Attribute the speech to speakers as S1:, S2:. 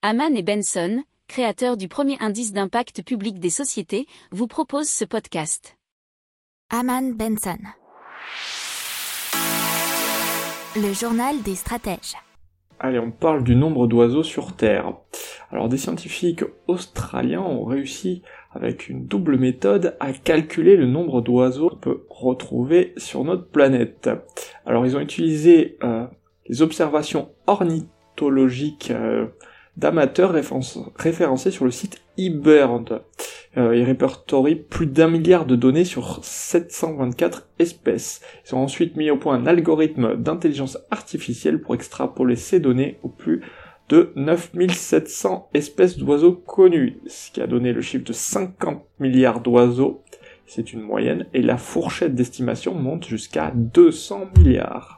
S1: Haman et Benson, créateurs du premier indice d'impact public des sociétés, vous proposent ce podcast.
S2: Haman Benson. Le journal des stratèges.
S3: Allez, on parle du nombre d'oiseaux sur Terre. Alors des scientifiques australiens ont réussi avec une double méthode à calculer le nombre d'oiseaux qu'on peut retrouver sur notre planète. Alors ils ont utilisé euh, les observations ornithologiques euh, d'amateurs référencés sur le site eBird. Euh, ils répertorient plus d'un milliard de données sur 724 espèces. Ils ont ensuite mis au point un algorithme d'intelligence artificielle pour extrapoler ces données au plus de 9700 espèces d'oiseaux connues, ce qui a donné le chiffre de 50 milliards d'oiseaux. C'est une moyenne, et la fourchette d'estimation monte jusqu'à 200 milliards.